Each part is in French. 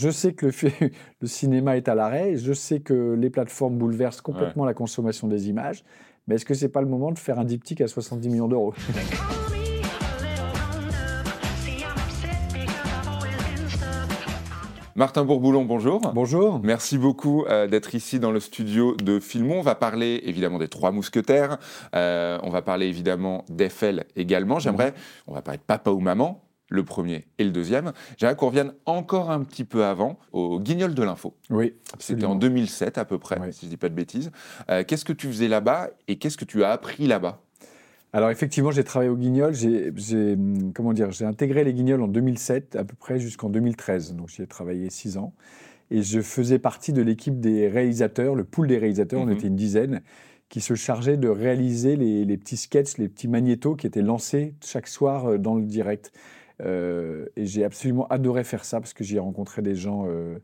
Je sais que le, le cinéma est à l'arrêt, je sais que les plateformes bouleversent complètement la consommation des images, mais est-ce que c'est pas le moment de faire un diptyque à 70 millions d'euros? Martin Bourboulon, bonjour. Bonjour. Merci beaucoup euh, d'être ici dans le studio de Filmon. On va parler évidemment des Trois Mousquetaires. Euh, on va parler évidemment d'Eiffel également. J'aimerais, on va parler de Papa ou Maman, le premier et le deuxième. J'aimerais qu'on revienne encore un petit peu avant au Guignol de l'info. Oui, C'était en 2007 à peu près, si je ne dis pas de bêtises. Euh, qu'est-ce que tu faisais là-bas et qu'est-ce que tu as appris là-bas? Alors effectivement, j'ai travaillé au Guignol. J'ai, comment dire, j'ai intégré les Guignols en 2007 à peu près jusqu'en 2013. Donc j'y ai travaillé six ans et je faisais partie de l'équipe des réalisateurs, le pool des réalisateurs. On mhm. était une dizaine qui se chargeait de réaliser les, petits sketchs, les petits magnétos qui étaient lancés chaque soir euh, dans le direct. Euh, et j'ai absolument adoré faire ça parce que j'y ai rencontré des gens euh,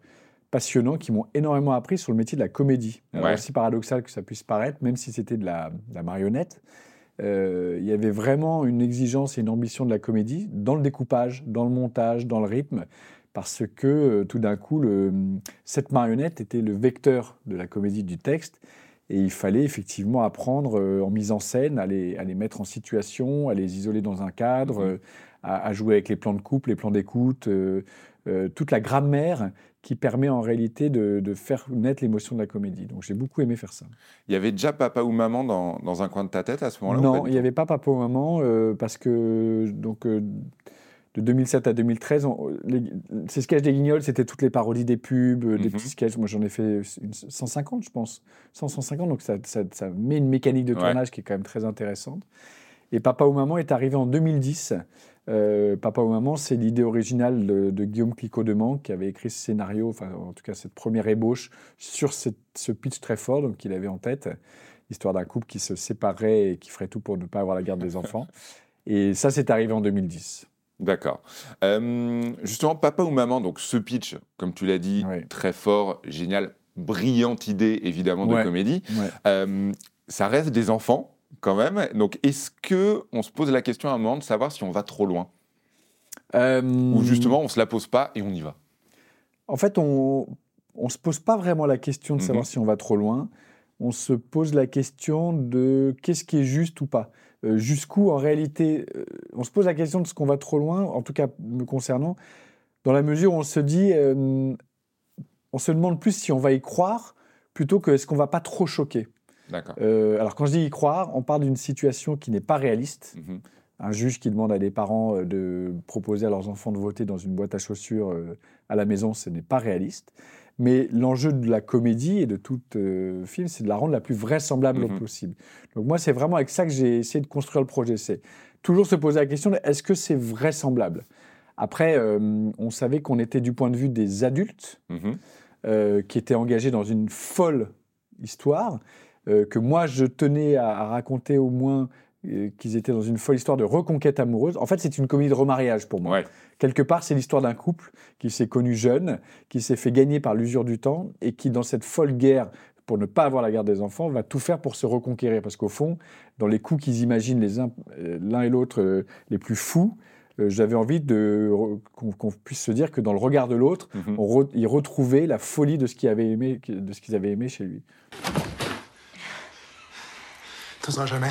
passionnants qui m'ont énormément appris sur le métier de la comédie. Alors, Aussi paradoxal que ça puisse paraître, même si c'était de la marionnette. Euh, il y avait vraiment une exigence et une ambition de la comédie dans le découpage, dans le montage, dans le rythme, parce que tout d'un coup, cette marionnette était le vecteur de la comédie du texte. Et il fallait effectivement apprendre euh, en mise en scène, à les, mettre en situation, à les isoler dans un cadre, mmh. À, jouer avec les plans de couple, les plans d'écoute, toute la grammaire qui permet en réalité de, faire naître l'émotion de la comédie. Donc j'ai beaucoup aimé faire ça. Il y avait déjà papa ou maman dans, dans un coin de ta tête à ce moment-là Non, il n'y avait pas papa ou maman euh, parce que donc, euh, de 2007 à 2013, ces sketchs des Guignols, c'était toutes les parodies des pubs, des mhm. petits sketchs. Moi j'en ai fait 150, je pense. 100, 150, donc ça, ça, met une mécanique de tournage qui est quand même très intéressante. Et Papa ou Maman est arrivé en 2010 euh, Papa ou Maman, c'est l'idée originale de, Guillaume Clicot-Demand qui avait écrit ce scénario, enfin en tout cas cette première ébauche sur ce pitch très fort qu'il avait en tête, l'histoire d'un couple qui se séparerait et qui ferait tout pour ne pas avoir la garde des enfants. Et ça, c'est arrivé en 2010. D'accord. Euh, justement, Papa ou Maman, donc ce pitch, comme tu l'as dit, très fort, génial, brillante idée évidemment de comédie. Euh, ça reste des enfants quand même. Donc, est-ce que on se pose la question à un moment de savoir si on va trop loin? Euh, Ou justement, on se la pose pas et on y va? En fait, on ne se pose pas vraiment la question de savoir mhm. si on va trop loin. On se pose la question de qu'est-ce qui est juste ou pas. Euh, jusqu'où, en réalité, euh, on se pose la question de ce qu'on va trop loin, en tout cas me concernant, dans la mesure où on se dit, on se demande plus si on va y croire plutôt que est-ce qu'on va pas trop choquer. Euh, alors quand je dis y croire, on parle d'une situation qui n'est pas réaliste. Mhm. Un juge qui demande à des parents euh, de proposer à leurs enfants de voter dans une boîte à chaussures euh, à la maison, ce n'est pas réaliste. Mais l'enjeu de la comédie et de tout film, c'est de la rendre la plus vraisemblable mhm. possible. Donc moi, c'est vraiment avec ça que j'ai essayé de construire le projet. C'est toujours se poser la question est-ce que c'est vraisemblable? Après, on savait qu'on était du point de vue des adultes mhm. qui étaient engagés dans une folle histoire que moi je tenais à, raconter au moins euh, qu'ils étaient dans une folle histoire de reconquête amoureuse. En fait, c'est une comédie de remariage pour moi. Quelque part, c'est l'histoire d'un couple qui s'est connu jeune, qui s'est fait gagner par l'usure du temps et qui, dans cette folle guerre pour ne pas avoir la garde des enfants, va tout faire pour se reconquérir. Parce qu'au fond, dans les coups qu'ils imaginent les uns, euh, l'un et l'autre les plus fous, j'avais envie de, qu'on, puisse se dire que dans le regard de l'autre, mm-hmm. ils retrouvaient la folie de ce qu'ils avaient aimé, de ce qu'ils avaient aimé chez lui jamais.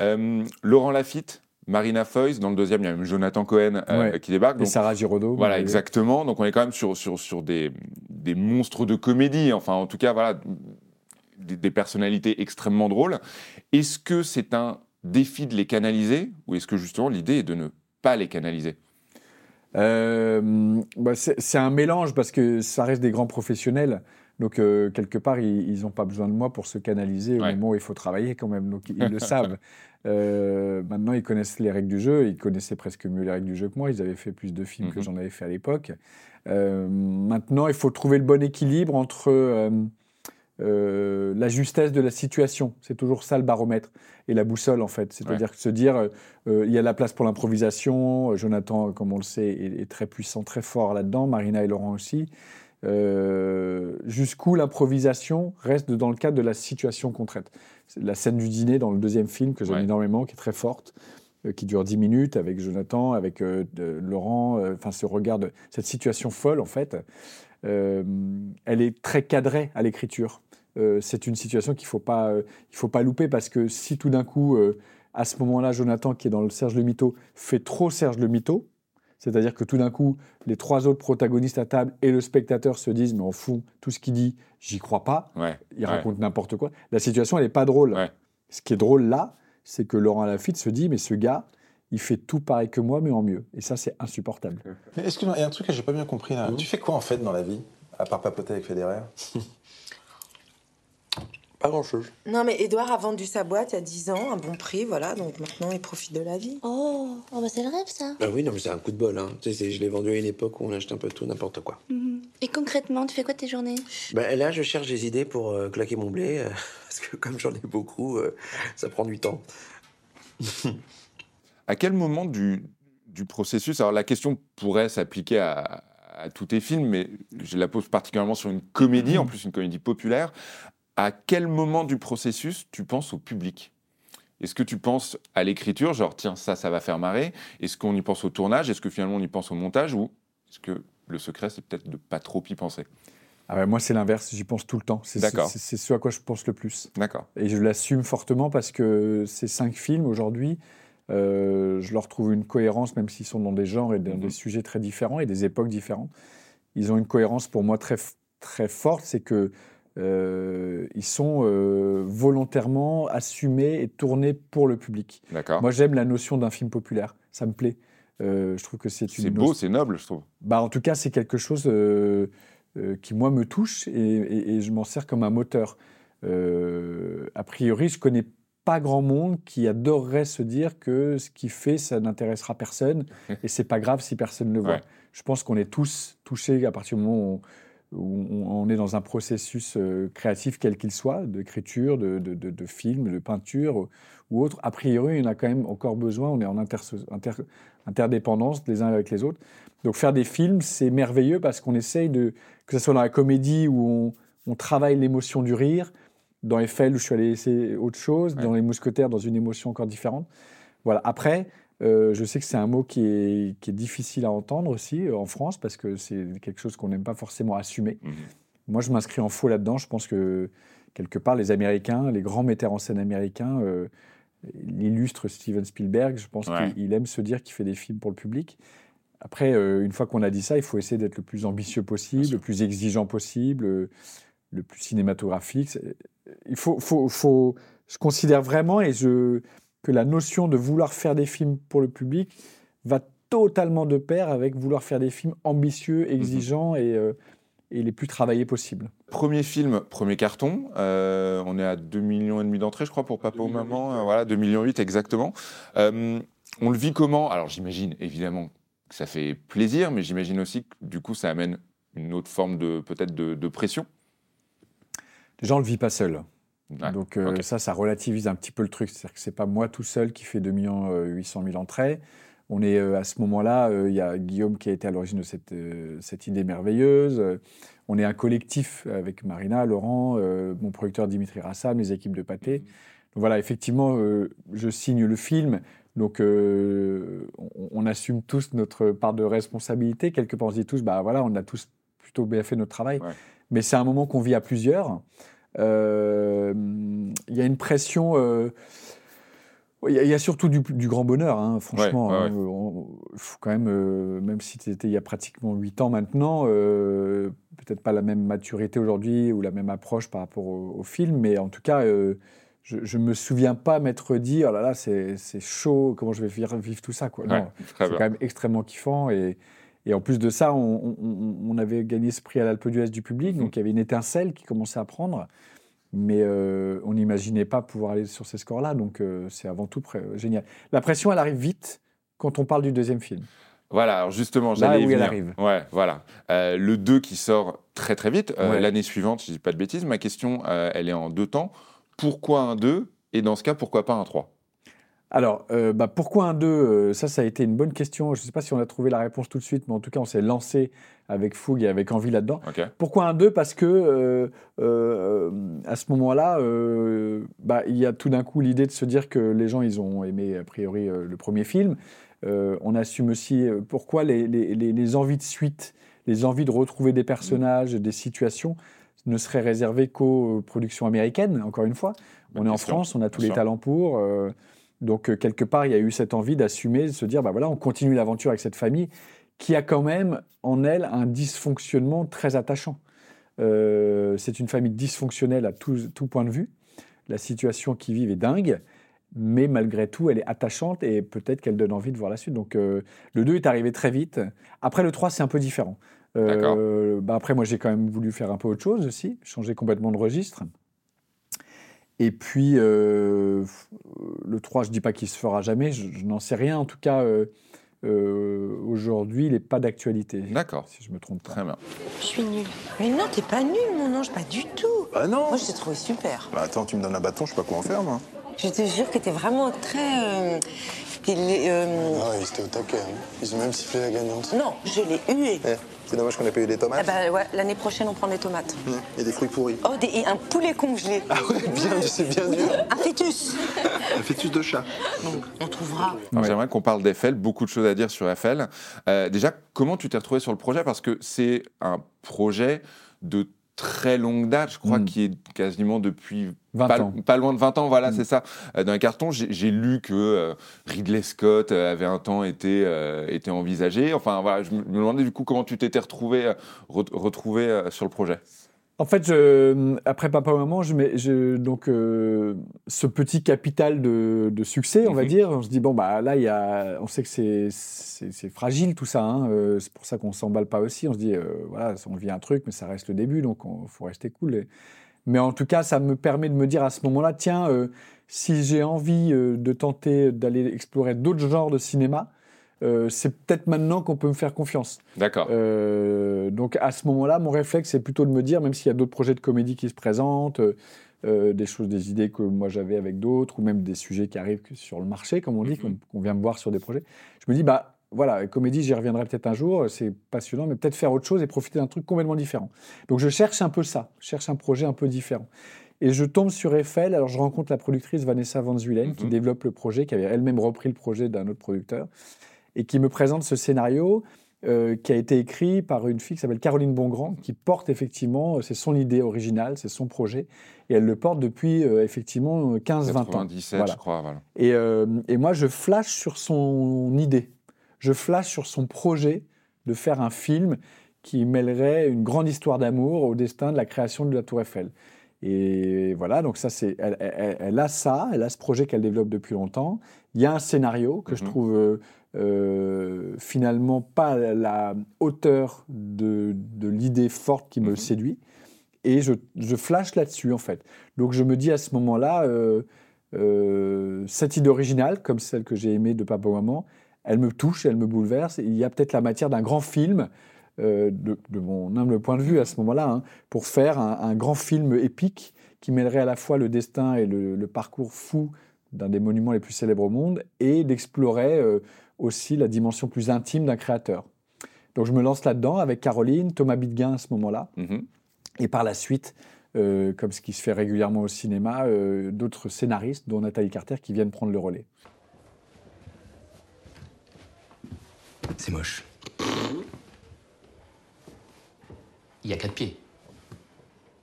Euh, Laurent Lafitte, Marina Foïs, dans le deuxième, il y a même Jonathan Cohen euh, qui débarque. Et Sarah Giraudot. Voilà, exactement. Donc on est quand même sur, sur, sur des, des monstres de comédie, enfin en tout cas, voilà, des, des personnalités extrêmement drôles. Est-ce que c'est un défi de les canaliser ou est-ce que justement l'idée est de ne pas les canaliser? Euh, bah, c'est un mélange parce que ça reste des grands professionnels. Donc, euh, quelque part, ils n'ont pas besoin de moi pour se canaliser au moment où il faut travailler quand même. Donc, ils le savent. Euh, maintenant, ils connaissent les règles du jeu. Ils connaissaient presque mieux les règles du jeu que moi. Ils avaient fait plus de films que mhm. j'en avais fait à l'époque. maintenant, il faut trouver le bon équilibre entre euh, la justesse de la situation. C'est toujours ça le baromètre et la boussole en fait. C'est-à-dire se dire euh, il y a la place pour l'improvisation. Jonathan, comme on le sait, est, très puissant, très fort là-dedans. Marina et Laurent aussi. Euh, jusqu'où l'improvisation reste dans le cadre de la situation concrète. La scène du dîner dans le deuxième film que j'aime énormément, qui est très forte. qui dure 10 minutes avec Jonathan, avec Laurent, enfin ce regard, cette situation folle en fait, elle est très cadrée à l'écriture. C'est une situation qu'il ne faut, pas, il faut pas louper parce que si tout d'un coup, à ce moment-là, Jonathan, qui est dans le Serge le Mito, fait trop Serge le Mito, c'est-à-dire que tout d'un coup, les trois autres protagonistes à table et le spectateur se disent, mais en fond, tout ce qu'il dit, j'y crois pas. il raconte n'importe quoi. La situation, elle n'est pas drôle. Ce qui est drôle là, c'est que Laurent Lafitte se dit, mais ce gars, il fait tout pareil que moi, mais en mieux. Et ça, c'est insupportable. Est-ce qu'il y a un truc que j'ai pas bien compris là? Mmh. Tu fais quoi en fait dans la vie, à part papoter avec Federer? Pas grand-chose. Non, mais Edouard a vendu sa boîte il y a 10 ans, un bon prix, voilà, donc maintenant il profite de la vie. Oh, oh bah c'est le rêve ça. Bah oui, non, mais c'est un coup de bol, hein. Tu sais, je l'ai vendu à une époque où on achetait un peu tout, n'importe quoi. Mhm. Et concrètement, tu fais quoi tes journées? Bah là, je cherche des idées pour euh, claquer mon blé, euh, parce que comme j'en ai beaucoup, euh, ça prend du temps. à quel moment du, du processus, alors la question pourrait s'appliquer à, à tous tes films, mais je la pose particulièrement sur une comédie, en plus une comédie populaire à quel moment du processus tu penses au public? Est-ce que tu penses à l'écriture, genre tiens, ça, ça va faire marrer? Est-ce qu'on y pense au tournage? Est-ce que finalement on y pense au montage? Ou est-ce que le secret, c'est peut-être de pas trop y penser? Ah moi, c'est l'inverse, j'y pense tout le temps. C'est ce à quoi je pense le plus. D'accord. Et je l'assume fortement parce que ces cinq films, aujourd'hui, euh, je leur trouve une cohérence, même s'ils sont dans des genres et dans des mhm. sujets très différents et des époques différentes. Ils ont une cohérence pour moi très, très forte, c'est que euh, ils sont euh, volontairement assumés et tournés pour le public. Moi, j'aime la notion d'un film populaire. Ça me plaît. Euh, je trouve que c'est C'est beau, c'est noble, je trouve. Bah, en tout cas, c'est quelque chose qui, moi, me touche et, je m'en sers comme un moteur. a priori, je connais pas grand monde qui adorerait se dire que ce qu'il fait, ça n'intéressera personne et c'est pas grave si personne ne le voit. Je pense qu'on est tous touchés à partir du moment où on, où on est dans un processus euh, créatif quel qu'il soit, d'écriture, de, de, de, film, de peinture ou autre. A priori, on a quand même encore besoin, on est en interdépendance les uns avec les autres. Donc faire des films, c'est merveilleux parce qu'on essaye de, que ce soit dans la comédie où on, travaille l'émotion du rire, dans Eiffel où je suis allé essayer autre chose, dans Les Mousquetaires dans une émotion encore différente. Voilà. Après, euh, je sais que c'est un mot qui est, difficile à entendre aussi euh, en France parce que c'est quelque chose qu'on n'aime pas forcément assumer. Mhm. Moi, je m'inscris en faux là-dedans. Je pense que quelque part, les Américains, les grands metteurs en scène américains, euh, l'illustre Steven Spielberg, je pense qu'il aime se dire qu'il fait des films pour le public. Après, une fois qu'on a dit ça, il faut essayer d'être le plus ambitieux possible, le plus exigeant possible, le plus cinématographique. Il faut, faut, faut, je considère vraiment, et je, que la notion de vouloir faire des films pour le public va totalement de pair avec vouloir faire des films ambitieux, exigeants et, euh, et, les plus travaillés possibles. Premier film, premier carton. Euh, on est à 2,5 millions et demi d'entrées, je crois, pour Papa ou Maman. Euh, voilà, 2,8 millions exactement. on le vit comment? Alors j'imagine évidemment que ça fait plaisir, mais j'imagine aussi que du coup ça amène une autre forme de peut-être de, de pression. Déjà, on le vit pas seul. Donc euh, ça, ça relativise un petit peu le truc. C'est-à-dire que c'est pas moi tout seul qui fait 2 800 000 entrées. On est euh, à ce moment-là, euh, il y a Guillaume qui a été à l'origine de cette, cette idée merveilleuse. on est un collectif avec Marina, Laurent, mon producteur Dimitri Rassam, les équipes de Pâté. Donc voilà, effectivement, je signe le film. Donc, on, assume tous notre part de responsabilité. Quelque part, on se dit tous, bah voilà, on a tous plutôt bien fait notre travail. Mais c'est un moment qu'on vit à plusieurs. Euh, il y a une pression. Euh, il y, a surtout du, grand bonheur, hein, franchement. Hein. Faut quand même, euh, même si c'était il y a pratiquement 8 ans maintenant, peut-être pas la même maturité aujourd'hui ou la même approche par rapport au, film, mais en tout cas, je ne me souviens pas m'être dit, oh là là, c'est chaud, comment je vais vivre, vivre tout ça. Quoi. c'est quand même extrêmement kiffant. Et, et en plus de ça, on, avait gagné ce prix à l'Alpe d'Huez du public, mhm. donc il y avait une étincelle qui commençait à prendre. Mais euh, on n'imaginait pas pouvoir aller sur ces scores-là, donc euh, c'est avant tout génial. La pression, elle arrive vite quand on parle du deuxième film. Voilà, alors justement, j'allais où elle arrive. Ouais, voilà. Euh, le 2 qui sort très très vite, l'année suivante, je ne dis pas de bêtises, ma question, elle est en deux temps. Pourquoi un 2 Et dans ce cas, pourquoi pas un 3 alors, euh, bah, pourquoi un 2 euh, Ça, ça a été une bonne question. Je ne sais pas si on a trouvé la réponse tout de suite, mais en tout cas, on s'est lancé avec fougue et avec envie là-dedans. Pourquoi un 2 Parce que euh, à ce moment-là, bah, il y a tout d'un coup l'idée de se dire que les gens, ils ont aimé a priori le premier film. on assume aussi pourquoi les, les, envies de suite, les envies de retrouver des personnages, des situations, ne seraient réservées qu'aux productions américaines, encore une fois. on est en France, on a tous les talents pour. Donc, euh, quelque part, il y a eu cette envie d'assumer, de se dire, bah voilà, on continue l'aventure avec cette famille qui a quand même en elle un dysfonctionnement très attachant. Euh, c'est une famille dysfonctionnelle à tout, point de vue. La situation qu'ils vivent est dingue, mais malgré tout, elle est attachante et peut-être qu'elle donne envie de voir la suite. Donc, euh, le 2 est arrivé très vite. Après, le 3, c'est un peu différent. bah après, moi, j'ai quand même voulu faire un peu autre chose aussi, changer complètement de registre. Et puis, euh, le 3, je ne dis pas qu'il se fera jamais, je, n'en sais rien. En tout cas, euh, euh, aujourd'hui, il n'est pas d'actualité. D'accord. Si je me trompe pas. Très bien. Je suis nulle. Mais non, t'es pas nul, mon ange, pas du tout. Bah non. Moi, je t'ai trouvé super. Bah attends, tu me donnes un bâton, je sais pas quoi en faire, moi. Je te jure que t'es vraiment très. Euh... Ah, ils étaient au taquet. Hein. Ils ont même sifflé la gagnante. Non, je l'ai hué. Eh, c'est dommage qu'on ait pas eu des tomates. Ah bah ouais, l'année prochaine, on prend des tomates. Mmh. Et des fruits pourris. Oh, et un poulet congelé. Ah ouais, bien, c'est bien dur. Un fœtus. un fœtus de chat. Donc, on trouvera. J'aimerais qu'on parle d'Eiffel, beaucoup de choses à dire sur Eiffel. Euh, déjà, comment tu t'es retrouvé sur le projet? Parce que c'est un projet de très longue date, je crois, mm. qui est quasiment depuis 20 pas, ans. pas, loin de 20 ans, voilà, mm. c'est ça. Euh, dans les cartons, j'ai lu que euh, Ridley Scott avait un temps été, euh, été envisagé. Enfin, voilà, je me demandais du coup comment tu t'étais retrouvé, retrouvé sur le projet? En fait, je, après Papa Maman, je mets, je, donc euh, ce petit capital de, de succès, on va mhm. dire, on se dit bon bah là il y a, on sait que c'est fragile tout ça, hein, euh, c'est pour ça qu'on s'emballe pas aussi. On se dit euh, voilà, on vit un truc, mais ça reste le début, donc il faut rester cool. Mais en tout cas, ça me permet de me dire à ce moment-là, tiens, si j'ai envie de tenter d'aller explorer d'autres genres de cinéma, euh, c'est peut-être maintenant qu'on peut me faire confiance. D'accord. Euh, donc à ce moment-là, mon réflexe, c'est plutôt de me dire, même s'il y a d'autres projets de comédie qui se présentent, euh, des choses, des idées que moi j'avais avec d'autres, ou même des sujets qui arrivent sur le marché, comme on dit, mhm. qu'on vient me voir sur des projets, je me dis, bah voilà, comédie, j'y reviendrai peut-être un jour, c'est passionnant, mais peut-être faire autre chose et profiter d'un truc complètement différent. Donc je cherche un peu ça, je cherche un projet un peu différent. Et je tombe sur Eiffel, alors je rencontre la productrice Vanessa Van Zuylen, qui mhm. développe le projet, qui avait elle-même repris le projet d'un autre producteur et qui me présente ce scénario euh, qui a été écrit par une fille qui s'appelle Caroline Bongrand, qui porte effectivement, c'est son idée originale, c'est son projet, et elle le porte depuis euh, effectivement 15-20 ans. 97, je crois. Voilà. Et, euh, et, moi, je flash sur son idée, je flash sur son projet de faire un film qui mêlerait une grande histoire d'amour au destin de la création de la Tour Eiffel. Et voilà, donc ça, c'est, elle, elle, a ça, elle a ce projet qu'elle développe depuis longtemps. Il y a un scénario que je mhm. trouve euh, finalement pas la hauteur de, l'idée forte qui me mhm. séduit. Et je, je flash là-dessus, en fait. Donc je me dis à ce moment-là, euh, euh, cette idée originale, comme celle que j'ai aimée de Papa Maman, elle me touche, elle me bouleverse. il y a peut-être la matière d'un grand film, de, mon humble point de vue à ce moment-là, hein, pour faire un, grand film épique qui mêlerait à la fois le destin et le, le parcours fou d'un des monuments les plus célèbres au monde et d'explorer aussi la dimension plus intime d'un créateur. Donc je me lance là-dedans avec Caroline, Thomas Bidguin à ce moment-là, mhm. et par la suite, euh, comme ce qui se fait régulièrement au cinéma, euh, d'autres scénaristes, dont Nathalie Carter, qui viennent prendre le relais. C'est moche. Il y a 4 pieds.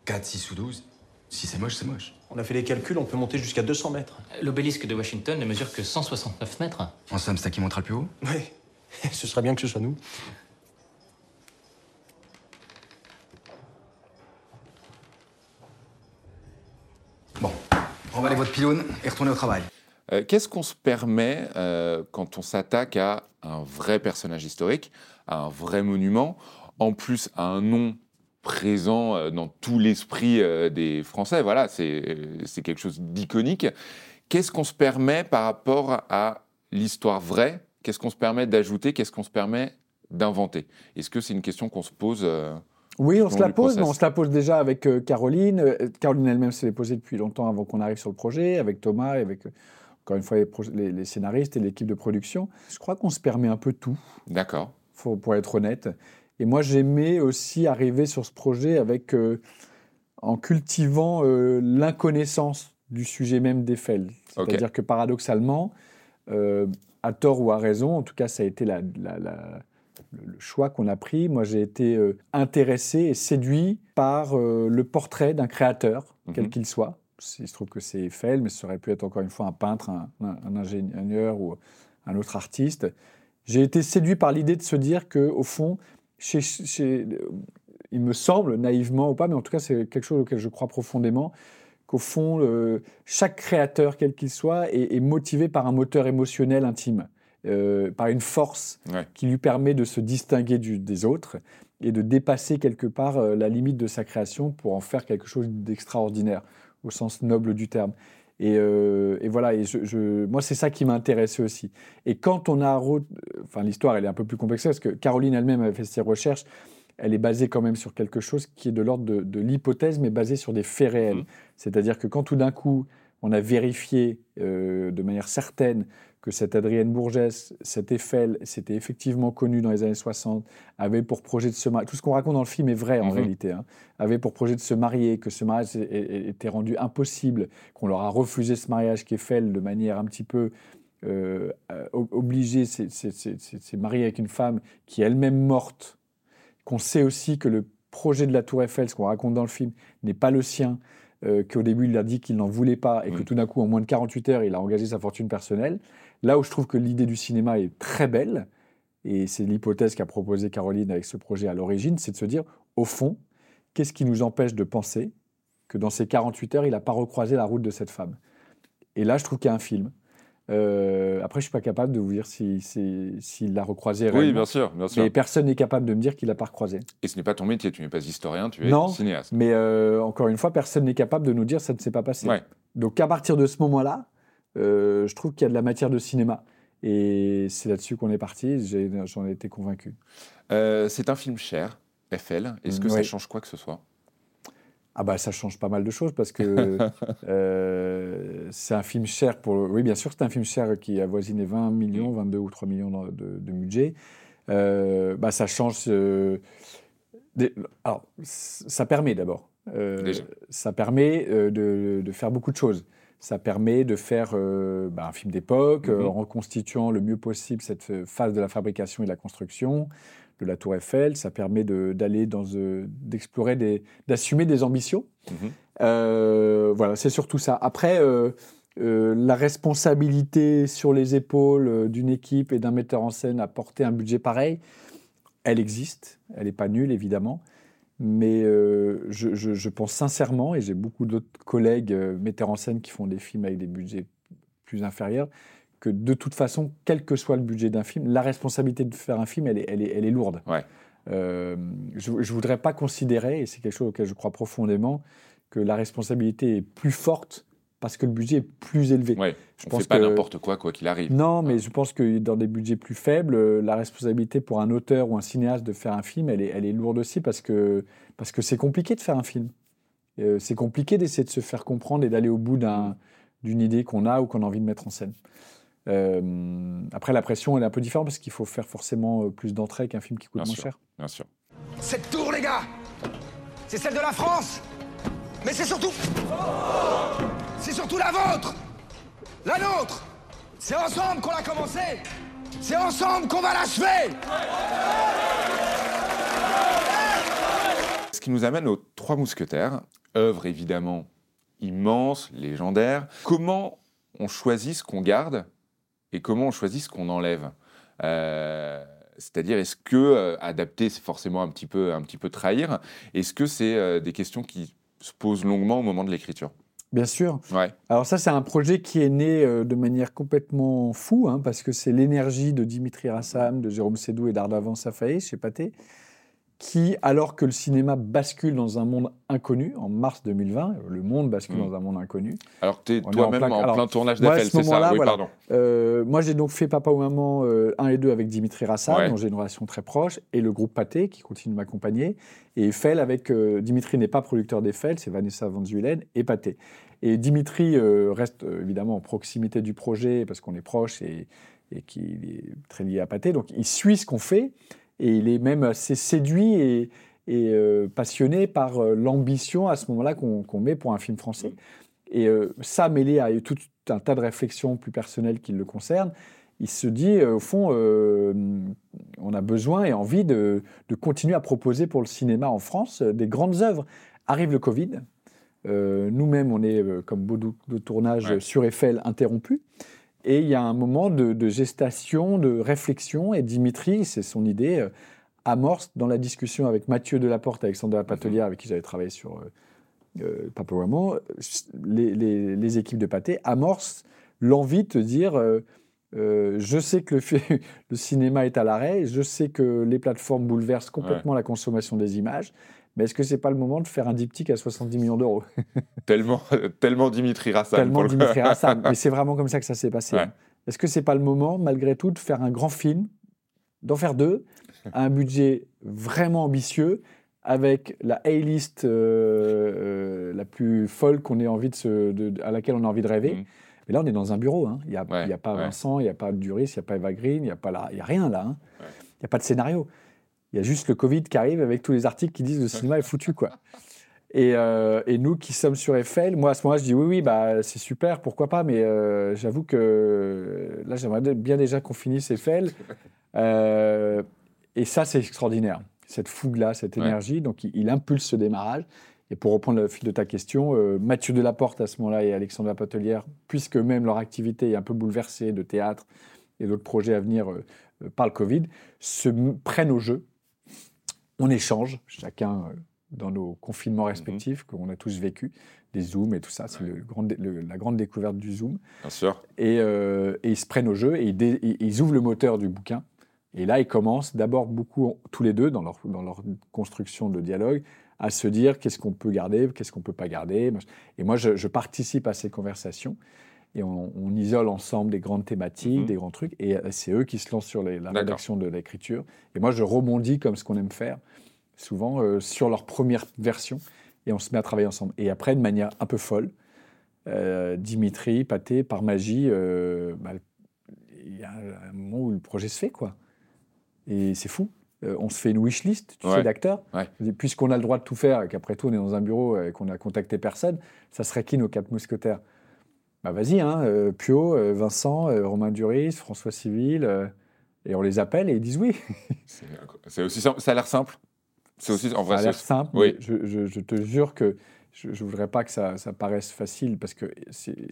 4, 6 ou 12 Si c'est moche, c'est moche. On a fait les calculs, on peut monter jusqu'à 200 mètres. L'obélisque de Washington ne mesure que 169 mètres. En somme, c'est qui montera le plus haut? Oui. ce serait bien que ce soit nous. Bon, aller votre pylône et retourner au travail. Euh, qu'est-ce qu'on se permet euh, quand on s'attaque à un vrai personnage historique, à un vrai monument, en plus à un nom présent euh, dans tout l'esprit des Français? Voilà, c'est quelque chose d'iconique. Qu'est-ce qu'on se permet par rapport à l'histoire vraie? Qu'est-ce qu'on se permet d'ajouter? Qu'est-ce qu'on se permet d'inventer? Est-ce que c'est une question qu'on se pose euh, Oui, on se la pose, mais on se la pose déjà avec Caroline. Caroline elle-même s'est posée depuis longtemps avant qu'on arrive sur le projet, avec Thomas, avec encore une fois, les, scénaristes et l'équipe de production. Je crois qu'on se permet un peu tout. D'accord. Pour être honnête. Et moi, j'aimais aussi arriver sur ce projet avec, euh, en cultivant euh, l'inconnaissance du sujet même d'Eiffel. C'est-à-dire que paradoxalement, euh, à tort ou à raison, en tout cas, ça a été la, le choix qu'on a pris. Moi, j'ai été intéressé et séduit par le portrait d'un créateur, quel mhm. qu'il soit. Il se trouve que c'est Eiffel, mais ce aurait pu être encore une fois un peintre, un, un ingénieur ou un autre artiste. J'ai été séduit par l'idée de se dire que, au fond, il me semble, naïvement ou pas, mais en tout cas c'est quelque chose auquel je crois profondément, qu'au fond, chaque créateur, quel qu'il soit, est, motivé par un moteur émotionnel intime, euh, par une force qui lui permet de se distinguer des autres et de dépasser quelque part euh, la limite de sa création pour en faire quelque chose d'extraordinaire, au sens noble du terme. Et, euh, voilà, et je, moi, c'est ça qui m'a intéressé aussi. Et quand on a. Enfin, l'histoire, elle est un peu plus complexe parce que Caroline elle-même avait fait ses recherches. Elle est basée quand même sur quelque chose qui est de l'ordre de, l'hypothèse, mais basée sur des faits réels. Mmh. C'est-à-dire que quand tout d'un coup, on a vérifié euh, de manière certaine que cette Adrienne Bourgès, cet Eiffel, c'était effectivement connu dans les années 60, avait pour projet de se marier, tout ce qu'on raconte dans le film est vrai en mhm. réalité, hein, avait pour projet de se marier, que ce mariage était rendu impossible, qu'on leur a refusé ce mariage qu'Eiffel, de manière un petit peu euh, obligée, s'est marié avec une femme qui est elle-même morte, qu'on sait aussi que le projet de la Tour Eiffel, ce qu'on raconte dans le film, n'est pas le sien, euh, qu'au début il a dit qu'il n'en voulait pas et que tout d'un coup, en moins de 48 heures, il a engagé sa fortune personnelle. Là où je trouve que l'idée du cinéma est très belle, et c'est l'hypothèse qu'a proposée Caroline avec ce projet à l'origine, c'est de se dire, au fond, qu'est-ce qui nous empêche de penser que dans ces 48 heures, il n'a pas recroisé la route de cette femme? Et là, je trouve qu'il y a un film. Euh, après, je ne suis pas capable de vous dire s'il si, l'a recroisé réellement. Oui, bien sûr, bien sûr. Mais personne n'est capable de me dire qu'il l'a pas recroisé. Et ce n'est pas ton métier, tu n'es pas historien, tu es non, cinéaste. mais euh, encore une fois, personne n'est capable de nous dire ça ne s'est pas passé. Donc à partir de ce moment-là, euh, je trouve qu'il y a de la matière de cinéma. Et c'est là-dessus qu'on est parti, j'en ai, été convaincu. C'est un film cher, FL. Est-ce que ça change quoi que ce soit? Ah bah ça change pas mal de choses parce que euh, c'est un film cher pour... Oui bien sûr c'est un film cher qui avoisinait 20 millions, 22 ou 3 millions de, budget. bah ça change... Alors ça permet d'abord. ça permet de, de, faire beaucoup de choses. Ça permet de faire euh, bah, un film d'époque, euh, mhm. en reconstituant le mieux possible cette euh, phase de la fabrication et de la construction de la Tour Eiffel. Ça permet d'aller dans, d'explorer, d'assumer des ambitions. Mhm. voilà, c'est surtout ça. Après, la responsabilité sur les épaules d'une équipe et d'un metteur en scène à porter un budget pareil, elle existe. Elle n'est pas nulle, évidemment. Mais euh, je, pense sincèrement, et j'ai beaucoup d'autres collègues euh, metteurs en scène qui font des films avec des budgets plus inférieurs, que de toute façon, quel que soit le budget d'un film, la responsabilité de faire un film, elle est, elle est, elle est lourde. Euh, je ne voudrais pas considérer, et c'est quelque chose auquel je crois profondément, que la responsabilité est plus forte parce que le budget est plus élevé. Ouais, je ne fait pas n'importe quoi, quoi qu'il arrive. Non, mais je pense que dans des budgets plus faibles, euh, la responsabilité pour un auteur ou un cinéaste de faire un film, elle est, elle est lourde aussi parce que c'est parce que compliqué de faire un film. Euh, c'est compliqué d'essayer de se faire comprendre et d'aller au bout d'une idée qu'on a ou qu'on a envie de mettre en scène. Euh, après, la pression, elle est un peu différente parce qu'il faut faire forcément plus d'entrées qu'un film qui coûte moins cher. Bien sûr. Cette tour, les gars, c'est celle de la France mais c'est surtout... C'est surtout la vôtre. La nôtre. C'est ensemble qu'on l'a commencé. C'est ensemble qu'on va l'achever. Ce qui nous amène aux Trois Mousquetaires, œuvre évidemment immense, légendaire. Comment on choisit ce qu'on garde et comment on choisit ce qu'on enlève euh, C'est-à-dire, est-ce que euh, adapter, c'est forcément un petit peu, un petit peu trahir? Est-ce que c'est euh, des questions qui se pose longuement au moment de l'écriture? Bien sûr. Ouais. Alors ça, c'est un projet qui est né euh, de manière complètement fou, hein, parce que c'est l'énergie de Dimitri Rassam, de Jérôme Sédou et d'Ardavan Safaé chez Pathé, qui, alors que le cinéma bascule dans un monde inconnu, en mars 2020, le monde bascule mm. dans un monde inconnu. Alors tu es toi-même en, plein, tournage d'Eiffel, c'est ça? oui, pardon. Euh, moi, j'ai donc fait Papa ou Maman 1 euh, et 2 avec Dimitri Rassam, dont j'ai une relation très proche, et le groupe Pathé, qui continue de m'accompagner, et Eiffel avec... Euh, Dimitri n'est pas producteur d'Eiffel, c'est Vanessa Van Zuelen et Pathé. Et Dimitri reste évidemment en proximité du projet parce qu'on est proche et, et qu'il est très lié à Pâté. Donc il suit ce qu'on fait et il est même assez séduit et, et passionné par l'ambition à ce moment-là qu'on met pour un film français. Et ça, mêlé à tout un tas de réflexions plus personnelles qui le concernent, il se dit, au fond, on a besoin et envie de, de, continuer à proposer pour le cinéma en France des grandes œuvres. Arrive le Covid. Nous-mêmes, on est, comme beaucoup de tournages sur Eiffel, interrompus. Et il y a un moment de, gestation, de réflexion, et Dimitri, c'est son idée, amorce dans la discussion avec Mathieu Delaporte, Alexandre Lapatelière, avec qui j'avais travaillé sur euh, Papa les, les, les, équipes de Pâté amorcent l'envie de te dire euh, je sais que le, le, cinéma est à l'arrêt, je sais que les plateformes bouleversent complètement la consommation des images, mais est-ce que c'est pas le moment de faire un diptyque à 70 millions d'euros? Tellement, tellement Dimitri Rassan. Tellement Dimitri Rassan. Mais c'est vraiment comme ça que ça s'est passé. Hein. Est-ce que c'est pas le moment, malgré tout, de faire un grand film, d'en faire deux, à un budget vraiment ambitieux, avec la A-list euh, euh, la plus folle qu'on ait envie de, se, à laquelle on a envie de rêver? Mmh. Mais là, on est dans un bureau. Hein. Il n'y a, a, pas Vincent, il n'y a pas Duris, il n'y a pas Eva Green, il n'y a, pas a rien là. Hein. Il n'y a pas de scénario. Il y a juste le Covid qui arrive avec tous les articles qui disent le cinéma est foutu. quoi. Et, euh, et, nous qui sommes sur Eiffel, moi à ce moment-là, je dis oui, oui, bah, c'est super, pourquoi pas, mais euh, j'avoue que là, j'aimerais bien déjà qu'on finisse Eiffel. Euh, et ça, c'est extraordinaire, cette fougue-là, cette énergie. Donc, il, impulse ce démarrage. Et pour reprendre le fil de ta question, Mathieu Delaporte à ce moment-là et Alexandre Lapatelière, puisque même leur activité est un peu bouleversée de théâtre et d'autres projets à venir par le Covid, se prennent au jeu on échange, chacun euh, dans nos confinements mhm. respectifs qu'on a tous vécu, des Zooms et tout ça. C'est la grande découverte du Zoom. Bien sûr. Euh, et, ils se prennent au jeu et ils, ouvrent le moteur du bouquin. Et là, ils commencent d'abord beaucoup, tous les deux, dans leur, dans leur construction de dialogue, à se dire qu'est-ce qu'on peut garder, qu'est-ce qu'on ne peut pas garder. Et moi, je, participe à ces conversations et on, isole ensemble des grandes thématiques, mhm. des grands trucs, et euh, c'est eux qui se lancent sur la rédaction de l'écriture. Et moi, je rebondis comme ce qu'on aime faire, souvent euh, sur leur première version, et on se met à travailler ensemble. Et après, de manière un peu folle, euh, Dimitri, Pathé, par magie, bah, il y a un moment où le projet se fait, quoi. Et c'est fou. on se fait une wish list, tu sais, d'acteurs. Puisqu'on a le droit de tout faire, et qu'après tout, on est dans un bureau et qu'on a contacté personne, ça serait qui nos quatre mousquetaires? Bah vas-y, hein, euh, Pio, euh, Vincent, euh, Romain Duris, François Civil, et on les appelle et ils disent oui. c'est aussi simple. Ça a l'air simple. C'est aussi en vrai. Ça a l'air simple. Oui. Je, te jure que je ne voudrais pas que ça, ça, paraisse facile parce que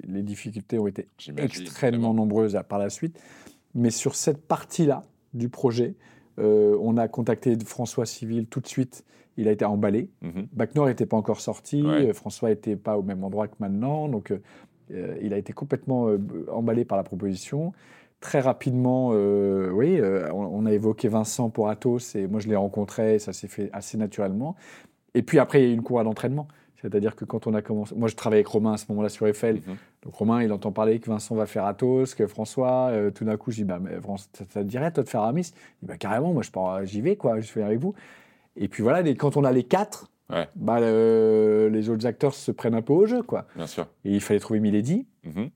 les difficultés ont été extrêmement nombreuses par la suite. Mais sur cette partie-là du projet, on a contacté François Civil tout de suite. Il a été emballé. Mm Bac Nord n'était pas encore sorti. François n'était pas au même endroit que maintenant. Donc, euh, il a été complètement euh, emballé par la proposition. Très rapidement, euh, oui, on, a évoqué Vincent pour Athos et moi je l'ai rencontré, ça s'est fait assez naturellement. Et puis après, il y a eu une cour d'entraînement. C'est-à-dire que quand on a commencé. Moi, je travaillais avec Romain à ce moment-là sur Eiffel. Mhm. Donc, Romain, il entend parler que Vincent va faire Athos, que François. tout d'un coup, je dis bah, mais, ça, te dirait, toi, de faire Aramis? Il dit bah, carrément, moi, j'y vais, quoi, je fais avec vous. Et puis voilà, quand on a les quatre, bah, les autres acteurs se prennent un peu au jeu, quoi. Bien sûr. Et il fallait trouver Milady. Mhm.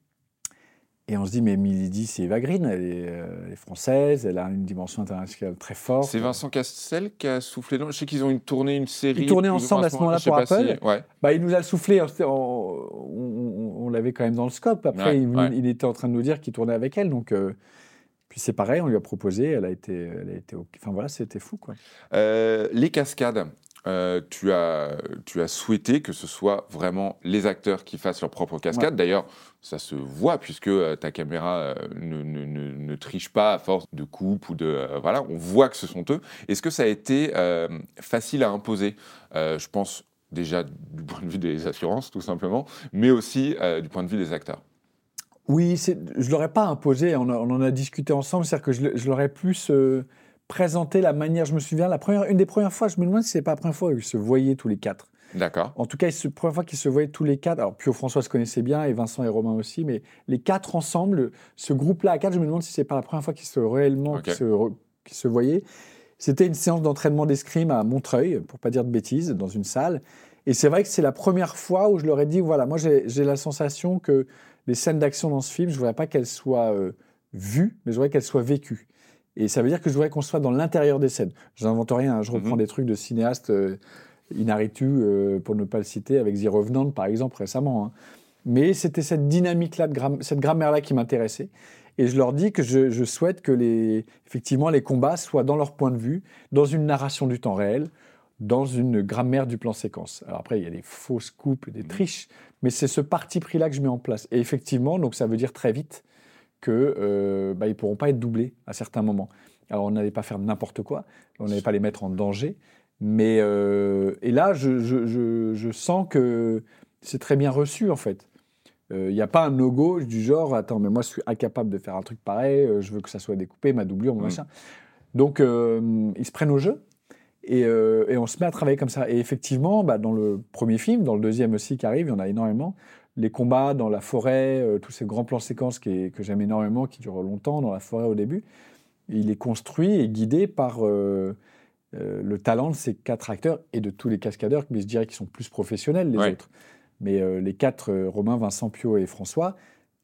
Et on se dit, mais Milady, c'est Eva Green, elle est, euh, française, elle a une dimension internationale très forte. C'est Vincent Castel qui a soufflé. Je sais qu'ils ont une tournée, une série. Ils tournaient ensemble à ce moment-là pour Apple. Bah, il nous a soufflé, on, l'avait quand même dans le scope. Après, il, était en train de nous dire qu'il tournait avec elle. Donc, euh, puis c'est pareil, on lui a proposé, elle a été. Elle a été Enfin voilà, c'était fou. Quoi. Euh, les cascades, euh, tu, as, tu as souhaité que ce soit vraiment les acteurs qui fassent leur propre cascade. D'ailleurs, ça se voit puisque euh, ta caméra euh, ne, ne, ne, triche pas à force de coupe ou de... voilà, on voit que ce sont eux. Est-ce que ça a été facile à imposer? Je pense déjà du point de vue des assurances, tout simplement, mais aussi du point de vue des acteurs. Oui, je ne l'aurais pas imposé, on, en a discuté ensemble, c'est-à-dire que je l'aurais plus présenter la manière. Je me souviens, la première, une des premières fois, je me demande si c'est pas la première fois qu'ils se voyaient tous les quatre. D'accord. En tout cas, la première fois qu'ils se voyaient tous les quatre. Alors, Pio François se connaissait bien et Vincent et Romain aussi, mais les quatre ensemble, ce groupe-là à quatre, je me demande si c'est pas la première fois qu'ils se réellement se, se voyaient. C'était une séance d'entraînement d'escrime à Montreuil, pour pas dire de bêtises, dans une salle. Et c'est vrai que c'est la première fois où je leur ai dit, voilà, moi j'ai la sensation que les scènes d'action dans ce film, je ne voudrais pas qu'elles soient euh, vues, mais je voudrais qu'elles soient vécues. Et ça veut dire que je voudrais qu'on soit dans l'intérieur des scènes. Je n'invente rien, hein, je reprends mhm. des trucs de cinéastes, euh, Inaritu, euh, pour ne pas le citer, avec The Revenant par exemple récemment. Hein. Mais c'était cette dynamique-là, cette grammaire-là qui m'intéressait. Et je leur dis que je, je, souhaite que les, effectivement les combats soient dans leur point de vue, dans une narration du temps réel, dans une grammaire du plan séquence. Alors après, il y a des fausses coupes, des mhm. triches, mais c'est ce parti pris-là que je mets en place. Et effectivement, donc ça veut dire très vite qu'ils euh, bah, ne pourront pas être doublés à certains moments. Alors on n'allait pas faire n'importe quoi, on n'allait pas les mettre en danger, mais euh, et là, je, je, je, sens que c'est très bien reçu en fait. Il euh, n'y a pas un no-go du genre, attends, mais moi je suis incapable de faire un truc pareil, je veux que ça soit découpé, ma doublure, mon mm. machin. Donc ils se prennent au jeu, et, on se met à travailler comme ça. Et effectivement, bah, dans le premier film, dans le deuxième aussi qui arrive, il y en a énormément. Les combats dans la forêt, euh, tous ces grands plans séquences qui, que j'aime énormément, qui durent longtemps dans la forêt au début, il est construit et guidé par euh, le talent de ces quatre acteurs et de tous les cascadeurs, mais je dirais qu'ils sont plus professionnels les autres. Mais les quatre, Romain, Vincent, Pio et François,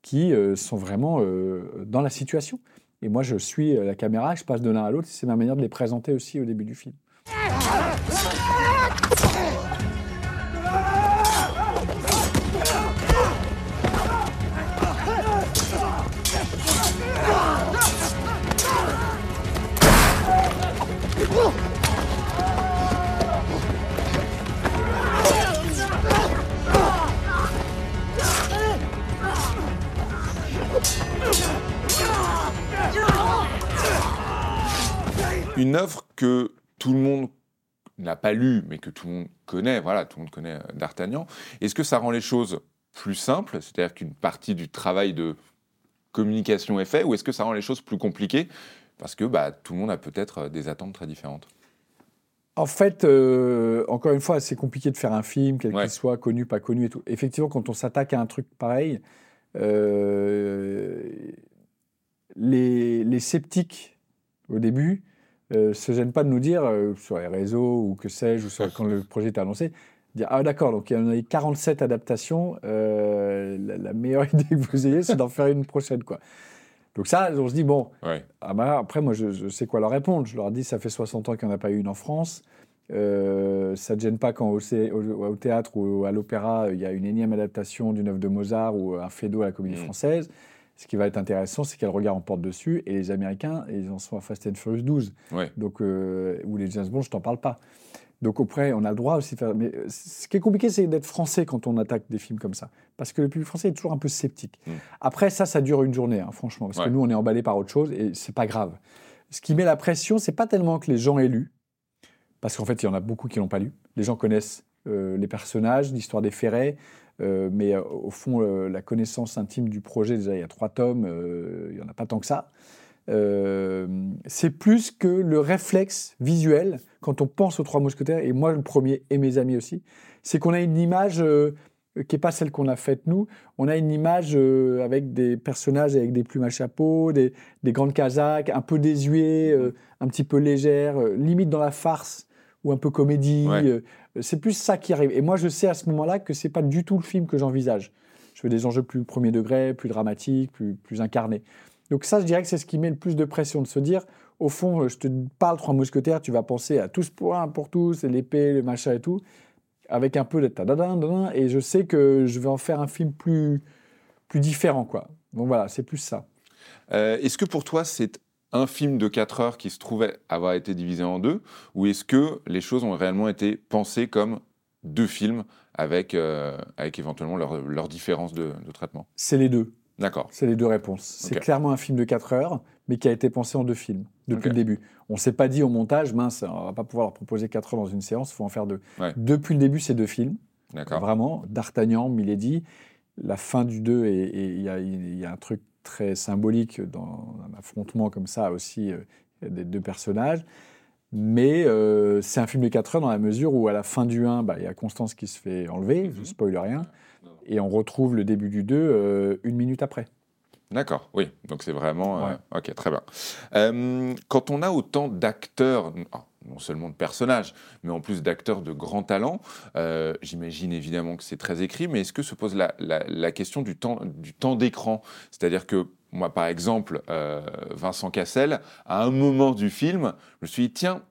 qui sont vraiment dans la situation. Et moi, je suis la caméra, je passe de l'un à l'autre, c'est ma manière de les présenter aussi au début du film. Une œuvre que tout le monde n'a pas lu, mais que tout le monde connaît, voilà, tout le monde connaît euh, D'Artagnan, est-ce que ça rend les choses plus simples, c'est-à-dire qu'une partie du travail de communication est fait, ou est-ce que ça rend les choses plus compliquées parce que bah, tout le monde a peut-être euh, des attentes très différentes? En fait, euh, encore une fois, c'est compliqué de faire un film, quel qu'il soit, connu, pas connu et tout. Effectivement, quand on s'attaque à un truc pareil, les, les, sceptiques, au début, euh, se gêne pas de nous dire euh, sur les réseaux ou que sais-je, ou quand le projet est annoncé, dire Ah d'accord, donc il y en a eu 47 adaptations, euh, la, meilleure idée que vous ayez, c'est d'en faire une prochaine. quoi. Donc ça, on se dit Bon, ah bah, après, moi, je, sais quoi leur répondre. Je leur dis Ça fait 60 ans qu'il n'y en a pas eu une en France. Euh, ça ne te gêne pas quand au, au, théâtre ou à l'opéra, il y a une énième adaptation d'une œuvre de Mozart ou un Fédo à la Comédie mmh. Française ce qui va être intéressant, c'est quel regard on porte dessus. Et les Américains, ils en sont à Fast and Furious 12. Donc, euh, ou les James Bond, je t'en parle pas. Donc auprès, on a le droit aussi de faire. Mais ce qui est compliqué, c'est d'être français quand on attaque des films comme ça. Parce que le public français est toujours un peu sceptique. Mm. Après, ça, ça dure une journée, hein, franchement. Parce que nous, on est emballé par autre chose et c'est pas grave. Ce qui met la pression, c'est pas tellement que les gens aient lu. Parce qu'en fait, il y en a beaucoup qui l'ont pas lu. Les gens connaissent euh, les personnages, l'histoire des ferrets, euh, mais euh, au fond, euh, la connaissance intime du projet, déjà, il y a trois tomes, il n'y en a pas tant que ça. c'est plus que le réflexe visuel quand on pense aux Trois Mousquetaires, et moi le premier, et mes amis aussi, c'est qu'on a une image qui n'est pas celle qu'on a faite nous. On a une image avec des personnages avec des plumes à chapeau, des, des grandes casaques, un peu désuets, un petit peu légères, limite dans la farce ou un peu comédie. Euh, c'est plus ça qui arrive. Et moi, je sais à ce moment-là que c'est pas du tout le film que j'envisage. Je veux des enjeux plus premier degré, plus dramatiques, plus, plus incarnés. Donc ça, je dirais que c'est ce qui met le plus de pression, de se dire, au fond, je te parle Trois Mousquetaires, tu vas penser à tous pour un, pour tous, l'épée, le machin et tout, avec un peu de ta et je sais que je vais en faire un film plus, plus différent, quoi. Donc voilà, c'est plus ça. Euh, est-ce que pour toi, c'est un film de 4 heures qui se trouvait avoir été divisé en deux Ou est-ce que les choses ont réellement été pensées comme deux films avec, euh, avec éventuellement leurs leur différences de, traitement? C'est les deux. D'accord. C'est les deux réponses. C'est clairement un film de 4 heures, mais qui a été pensé en deux films depuis le début. On ne s'est pas dit au montage, mince, on va pas pouvoir leur proposer 4 heures dans une séance, il faut en faire deux. Depuis le début, c'est deux films. Vraiment, D'Artagnan, Milady, la fin du 2, et il y, y, a un truc très symbolique dans un affrontement comme ça aussi euh, des deux personnages. Mais euh, c'est un film de 4 heures dans la mesure où à la fin du 1, bah, il y a Constance qui se fait enlever, je ne mhm. spoil rien, et on retrouve le début du 2 euh, une minute après. D'accord, oui. Donc c'est vraiment... ok, très bien. quand on a autant d'acteurs, non seulement de personnages, mais en plus d'acteurs de grand talent. Euh, j'imagine évidemment que c'est très écrit, mais est-ce que se pose la, question du temps, d'écran? C'est-à-dire que moi, par exemple, euh, Vincent Cassel, à un moment du film, je me suis dit, tiens,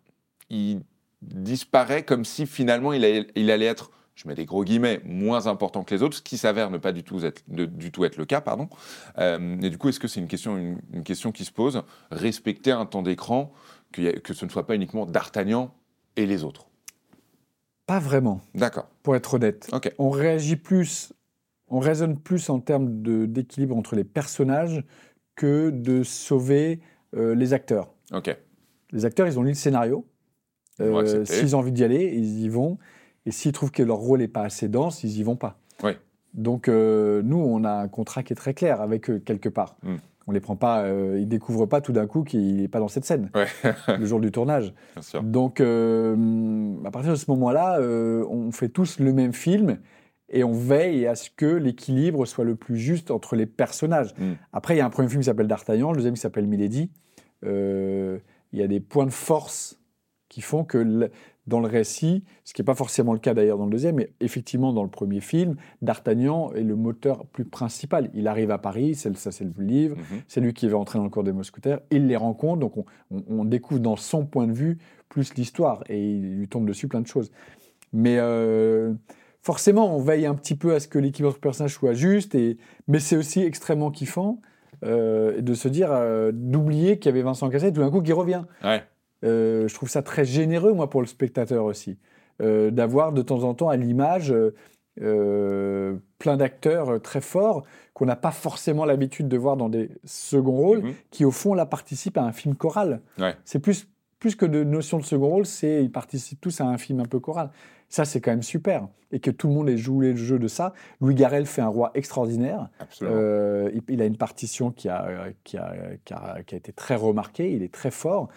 il disparaît comme si finalement il allait être je mets des gros guillemets, moins important que les autres, ce qui s'avère ne pas du tout être, du tout être le cas. Pardon. Euh, et du coup, est-ce que c'est une question, une, question qui se pose? Respecter un temps d'écran, que, que ce ne soit pas uniquement D'Artagnan et les autres Pas vraiment. D'accord. Pour être honnête. On réagit plus, on raisonne plus en termes d'équilibre entre les personnages que de sauver euh, les acteurs. Ok. Les acteurs, ils ont lu le scénario. Euh, S'ils ont envie d'y aller, ils y vont. Et s'ils trouvent que leur rôle n'est pas assez dense, ils n'y vont pas. Donc, euh, nous, on a un contrat qui est très clair avec eux, quelque part. Hmm. On les prend pas, euh, ils découvrent pas tout d'un coup qu'il n'est pas dans cette scène, le jour du tournage. Donc, euh, à partir de ce moment-là, euh, on fait tous le même film et on veille à ce que l'équilibre soit le plus juste entre les personnages. Hmm. Après, il y a un premier film qui s'appelle D'Artagnan, le deuxième qui s'appelle Milady. Il y a des points de force qui font que dans le récit, ce qui n'est pas forcément le cas d'ailleurs dans le deuxième, mais effectivement dans le premier film, D'Artagnan est le moteur plus principal. Il arrive à Paris, ça c'est le livre, mhm. c'est lui qui va entrer dans le cours des mousquetaires, il les rencontre, donc on, découvre dans son point de vue plus l'histoire, et il lui tombe dessus plein de choses. Mais euh, forcément, on veille un petit peu à ce que l'équilibre du personnage soit juste, et, mais c'est aussi extrêmement kiffant euh, de se dire, euh, d'oublier qu'il y avait Vincent Cassel, tout d'un coup qui revient. Ouais. Euh, je trouve ça très généreux, moi, pour le spectateur aussi, euh, d'avoir de temps en temps à l'image euh, plein d'acteurs très forts qu'on n'a pas forcément l'habitude de voir dans des seconds rôles, mhm. qui au fond là participent à un film choral. C'est plus plus que de notion de second rôle, c'est ils participent tous à un film un peu choral. Ça, c'est quand même super. Et que tout le monde ait joué le jeu de ça. Louis Garrel fait un roi extraordinaire. il, a une partition qui a, qui, a, qui, a, qui a, été très remarquée. Il est très fort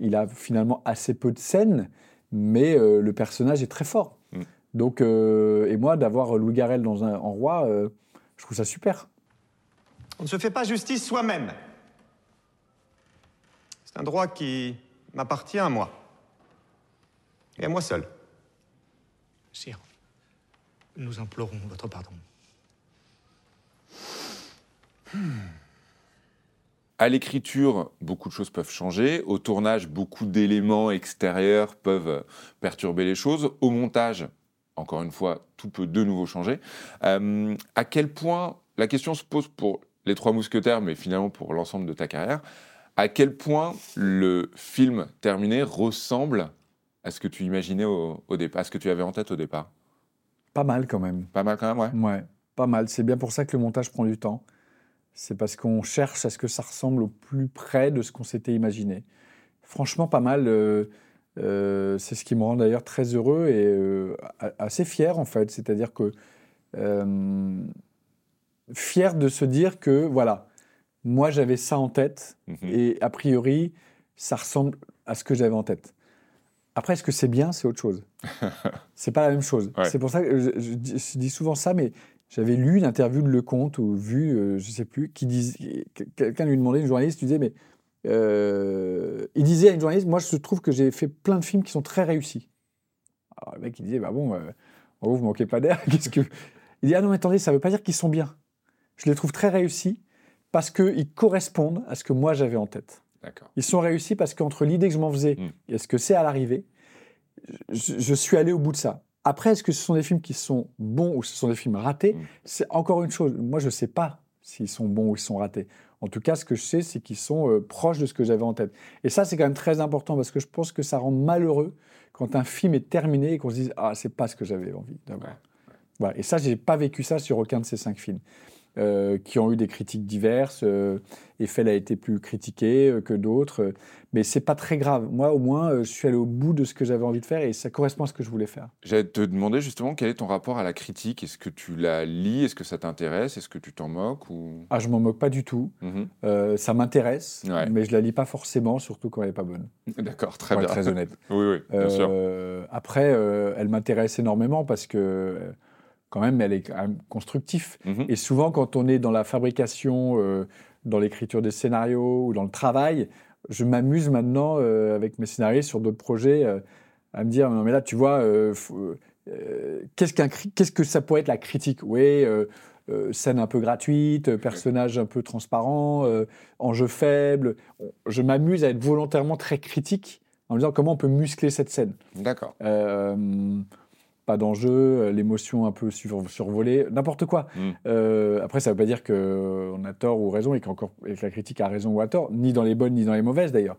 il a finalement assez peu de scènes, mais euh, le personnage est très fort. Mm. Donc, euh, et moi, d'avoir Louis Garrel dans un, en roi, euh, je trouve ça super. On ne se fait pas justice soi-même. C'est un droit qui m'appartient à moi. Et à moi seul. Sire, nous implorons votre pardon. Hmm. À l'écriture, beaucoup de choses peuvent changer. Au tournage, beaucoup d'éléments extérieurs peuvent perturber les choses. Au montage, encore une fois, tout peut de nouveau changer. Euh, à quel point, la question se pose pour les Trois Mousquetaires, mais finalement pour l'ensemble de ta carrière, à quel point le film terminé ressemble à ce que tu imaginais au, départ, à ce que tu avais en tête au départ? Pas mal quand même. Pas mal quand même, ouais. Ouais, pas mal. C'est bien pour ça que le montage prend du temps c'est parce qu'on cherche à ce que ça ressemble au plus près de ce qu'on s'était imaginé. Franchement, pas mal. Euh, euh, c'est ce qui me rend d'ailleurs très heureux et euh, assez fier en fait. C'est-à-dire que fier de se dire que voilà, moi j'avais ça en tête mhm. et a priori ça ressemble à ce que j'avais en tête. Après, est-ce que c'est bien? C'est autre chose. c'est pas la même chose. C'est pour ça que je, dis souvent ça, mais j'avais lu une interview de Lecomte ou vu, euh, je ne sais plus, qui disait, quelqu'un lui demandait, une journaliste, lui disait, mais euh, il disait à une journaliste, moi je trouve que j'ai fait plein de films qui sont très réussis. Alors le mec il disait, bah bon, euh, vous ne manquez pas d'air, qu'est-ce que... Il dit, ah non mais attendez, ça ne veut pas dire qu'ils sont bien. Je les trouve très réussis parce qu'ils correspondent à ce que moi j'avais en tête. Ils sont réussis parce qu'entre l'idée que je m'en faisais hmm. et ce que c'est à l'arrivée, je, suis allé au bout de ça. Après, est-ce que ce sont des films qui sont bons ou ce sont des films ratés mm. C'est encore une chose. Moi, je ne sais pas s'ils sont bons ou ils sont ratés. En tout cas, ce que je sais, c'est qu'ils sont euh, proches de ce que j'avais en tête. Et ça, c'est quand même très important parce que je pense que ça rend malheureux quand un film est terminé et qu'on se dise Ah, c'est pas ce que j'avais envie d'avoir. Voilà. Et ça, j'ai pas vécu ça sur aucun de ces cinq films. Euh, qui ont eu des critiques diverses. Euh, Eiffel a été plus critiqué euh, que d'autres, mais c'est pas très grave. Moi, au moins, je suis allé au bout de ce que j'avais envie de faire et ça correspond à ce que je voulais faire. J'allais te demander justement quel est ton rapport à la critique? Est-ce que tu la lis? Est-ce que ça t'intéresse? Est-ce que tu t'en moques ou... Ah, je m'en moque pas du tout. Mhm. ça m'intéresse, mais je la lis pas forcément, surtout quand elle est pas bonne. D'accord, très bien. très honnête. oui, oui, bien sûr. Après, elle m'intéresse énormément parce que quand même, elle est quand même constructive. Mhm. Et souvent, quand on est dans la fabrication, euh, dans l'écriture des scénarios ou dans le travail, je m'amuse maintenant avec mes scénaristes sur d'autres projets à me dire, non mais là, tu vois, qu'est-ce, qu'un, qu'est-ce que ça pourrait être la critique? Oui, scène un peu gratuite, personnage un peu transparent, enjeu faible. Je m'amuse à être volontairement très critique en me disant comment on peut muscler cette scène. D'accord pas d'enjeu, euh, l'émotion un peu survolée, n'importe quoi. Mm. Euh, après, ça ne veut pas dire qu'on a tort ou raison et, qu'encore, que la critique a raison ou a tort, ni dans les bonnes ni dans les mauvaises d'ailleurs.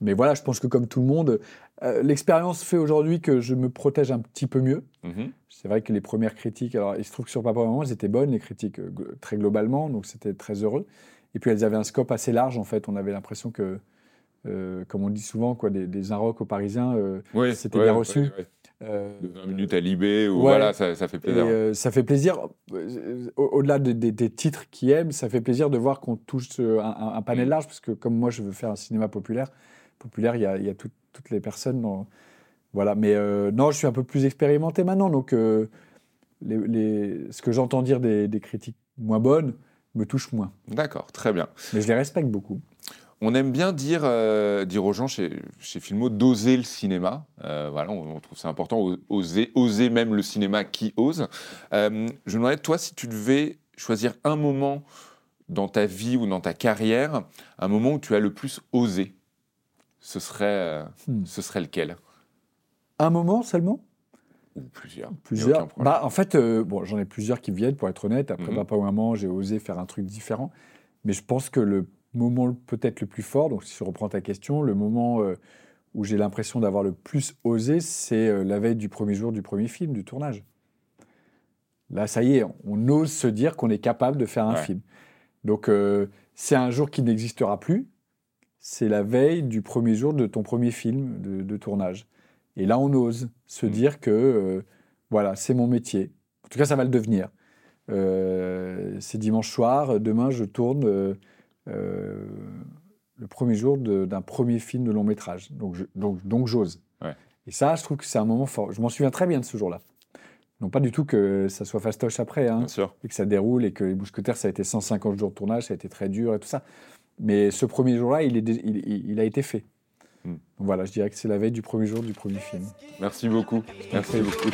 Mais voilà, je pense que comme tout le monde, euh, l'expérience fait aujourd'hui que je me protège un petit peu mieux. Mm-hmm. C'est vrai que les premières critiques, alors il se trouve que sur Papa Maman, elles étaient bonnes, les critiques très globalement, donc c'était très heureux. Et puis elles avaient un scope assez large en fait. On avait l'impression que, comme on dit souvent, quoi, des, des aux Parisiens, c'était bien reçu. Euh, de 20 minutes à Libé, ou voilà, ça, fait plaisir. Euh, ça fait plaisir, euh, au-delà des titres qui aiment, ça fait plaisir de voir qu'on touche un, panel mm. large, parce que comme moi je veux faire un cinéma populaire, populaire, il y a, toutes les personnes. Dans, voilà, mais non, je suis un peu plus expérimenté maintenant, donc les, ce que j'entends dire des, des critiques moins bonnes me touche moins. D'accord, très bien. Mais je les respecte beaucoup. On aime bien dire, euh, dire aux gens chez, chez Filmo d'oser le cinéma. Euh, voilà, on, trouve ça important, oser, oser même le cinéma qui ose. Euh, je me demandais, toi, si tu devais choisir un moment dans ta vie ou dans ta carrière, un moment où tu as le plus osé, ce serait, hmm. ce serait lequel? Un moment seulement? Ou plusieurs. Plusieurs. Bah, en fait, bon, j'en ai plusieurs qui viennent, pour être honnête. Après, mm papa ou maman, j'ai osé faire un truc différent. Mais je pense que le moment peut-être le plus fort, donc si je reprends ta question, le moment euh, où j'ai l'impression d'avoir le plus osé, c'est euh, la veille du premier jour du premier film, du tournage. Là, ça y est, on ose se dire qu'on est capable de faire un film. Donc, euh, c'est un jour qui n'existera plus. C'est la veille du premier jour de ton premier film de, tournage. Et là, on ose se mmh. dire que, voilà, c'est mon métier. En tout cas, ça va le devenir. c'est dimanche soir, demain, je tourne le premier jour d'un premier film de long métrage. Donc, donc, donc j'ose. Et ça, je trouve que c'est un moment fort. Je m'en souviens très bien de ce jour-là. Non pas du tout que ça soit fastoche après, hein, et que ça déroule, et que les Mousquetaires, ça a été 150 jours de tournage, ça a été très dur et tout ça. Mais ce premier jour-là, il, il, il, a été fait. Hmm. voilà, je dirais que c'est la veille du premier jour du premier film. Merci beaucoup. Merci beaucoup.